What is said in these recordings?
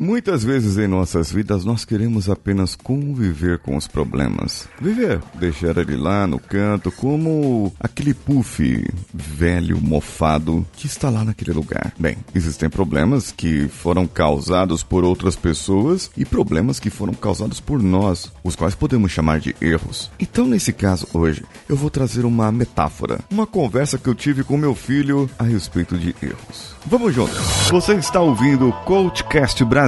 Muitas vezes em nossas vidas nós queremos apenas conviver com os problemas. Viver, deixar ele lá no canto como aquele puff velho, mofado que está lá naquele lugar. Bem, existem problemas que foram causados por outras pessoas e problemas que foram causados por nós, os quais podemos chamar de erros. Então, nesse caso hoje, eu vou trazer uma metáfora, uma conversa que eu tive com meu filho a respeito de erros. Vamos juntos. Você está ouvindo o Coachcast Brasil.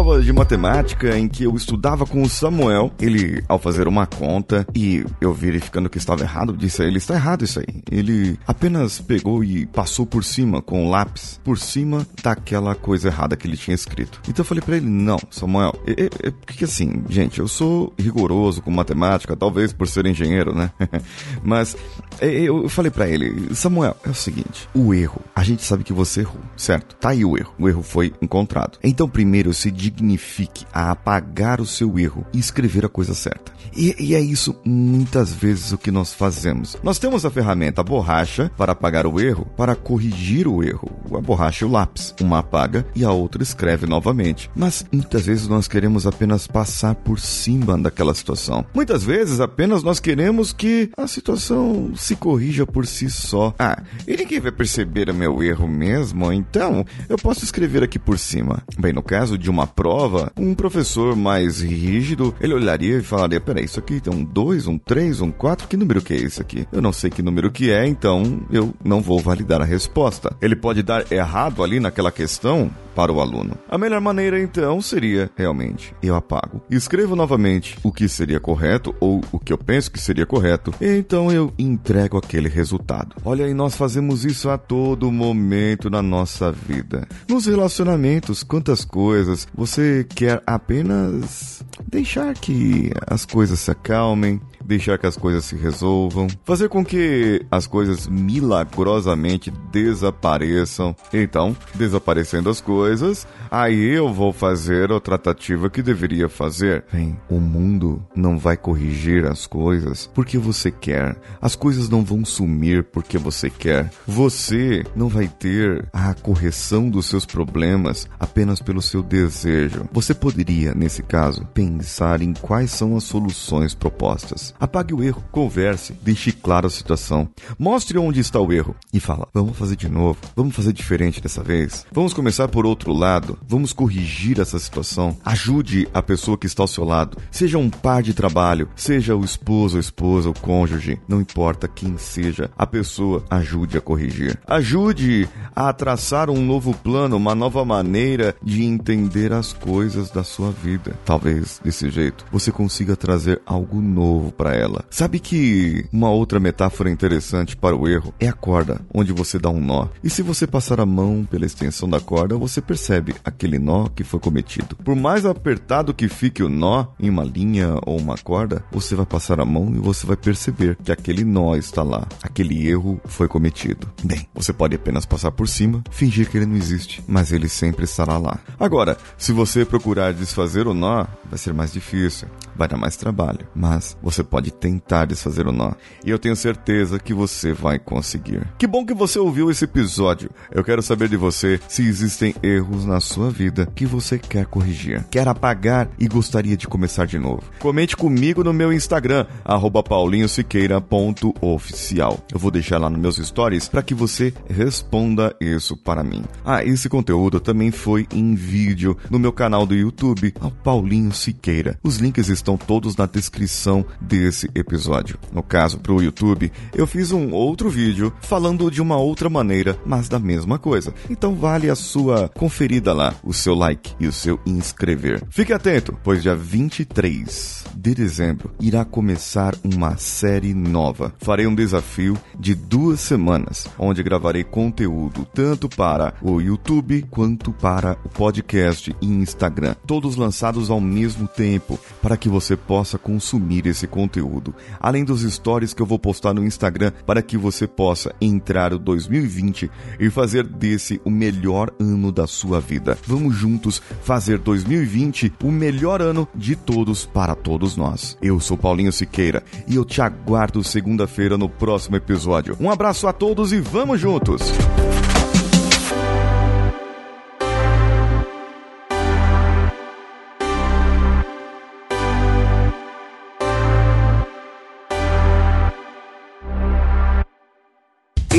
Prova de matemática em que eu estudava com o Samuel. Ele, ao fazer uma conta e eu verificando que estava errado, disse a ele: está errado isso aí. Ele apenas pegou e passou por cima com o lápis, por cima daquela coisa errada que ele tinha escrito. Então eu falei para ele: não, Samuel, é, é, é, porque assim, gente, eu sou rigoroso com matemática, talvez por ser engenheiro, né? Mas eu falei para ele: Samuel, é o seguinte, o erro, a gente sabe que você errou, certo? Tá aí o erro. O erro foi encontrado. Então primeiro se dignifique a apagar o seu erro e escrever a coisa certa. E, e, é isso muitas vezes o que nós fazemos. Nós temos a ferramenta a borracha para apagar o erro, para corrigir o erro. A borracha e o lápis. Uma apaga e a outra escreve novamente. Mas muitas vezes nós queremos apenas passar por cima daquela situação. Muitas vezes apenas nós queremos que a situação se corrija por si só. Ah, e ninguém vai perceber o meu erro mesmo, então eu posso escrever aqui por cima. Bem, no caso de uma prova, um professor mais rígido, ele olharia e falaria: peraí, isso aqui tem um 2, um 3, um 4, que número que é esse aqui? Eu não sei que número que é, então eu não vou validar a resposta. Ele pode dar errado ali naquela questão, para o aluno. A melhor maneira então seria realmente eu apago. Escrevo novamente o que seria correto ou o que eu penso que seria correto, e então eu entrego aquele resultado. Olha aí, nós fazemos isso a todo momento na nossa vida. Nos relacionamentos, quantas coisas você quer apenas deixar que as coisas se acalmem, deixar que as coisas se resolvam, fazer com que as coisas milagrosamente desapareçam. Então, desaparecendo as coisas, aí eu vou fazer a tratativa que deveria fazer. Bem, o mundo não vai corrigir as coisas porque você quer. As coisas não vão sumir porque você quer. Você não vai ter a correção dos seus problemas apenas pelo seu desejo. Você poderia, nesse caso, pensar em quais são as soluções propostas. Apague o erro, converse, deixe claro a situação, mostre onde está o erro e fala: vamos fazer de novo, vamos fazer diferente dessa vez, vamos começar por outro lado, vamos corrigir essa situação. Ajude a pessoa que está ao seu lado, seja um par de trabalho, seja o esposo, a esposa, o cônjuge, não importa quem seja, a pessoa ajude a corrigir. Ajude a traçar um novo plano, uma nova maneira de entender as coisas da sua vida. Talvez desse jeito você consiga trazer algo novo para para ela. Sabe que uma outra metáfora interessante para o erro é a corda, onde você dá um nó. E se você passar a mão pela extensão da corda, você percebe aquele nó que foi cometido. Por mais apertado que fique o nó em uma linha ou uma corda, você vai passar a mão e você vai perceber que aquele nó está lá. Aquele erro foi cometido. Bem, você pode apenas passar por cima, fingir que ele não existe, mas ele sempre estará lá. Agora, se você procurar desfazer o nó, vai ser mais difícil, vai dar mais trabalho, mas você pode tentar desfazer o nó. E eu tenho certeza que você vai conseguir. Que bom que você ouviu esse episódio. Eu quero saber de você se existem erros na sua vida que você quer corrigir, quer apagar e gostaria de começar de novo. Comente comigo no meu Instagram, paulinhosiqueira.oficial. Eu vou deixar lá nos meus stories para que você responda isso para mim. Ah, esse conteúdo também foi em vídeo no meu canal do YouTube, ao Paulinho Siqueira. Os links estão todos na descrição desse episódio. No caso, para o YouTube, eu fiz um outro vídeo falando de uma outra maneira, mas da mesma coisa. Então vale a sua conferida lá, o seu like e o seu inscrever. Fique atento, pois dia 23 de dezembro irá começar uma série nova. Farei um desafio de duas semanas, onde gravarei conteúdo tanto para o YouTube quanto para o podcast e Instagram, todos lançados ao mesmo tempo, para que você você possa consumir esse conteúdo, além dos stories que eu vou postar no Instagram para que você possa entrar o 2020 e fazer desse o melhor ano da sua vida. Vamos juntos fazer 2020 o melhor ano de todos para todos nós. Eu sou Paulinho Siqueira e eu te aguardo segunda-feira no próximo episódio. Um abraço a todos e vamos juntos!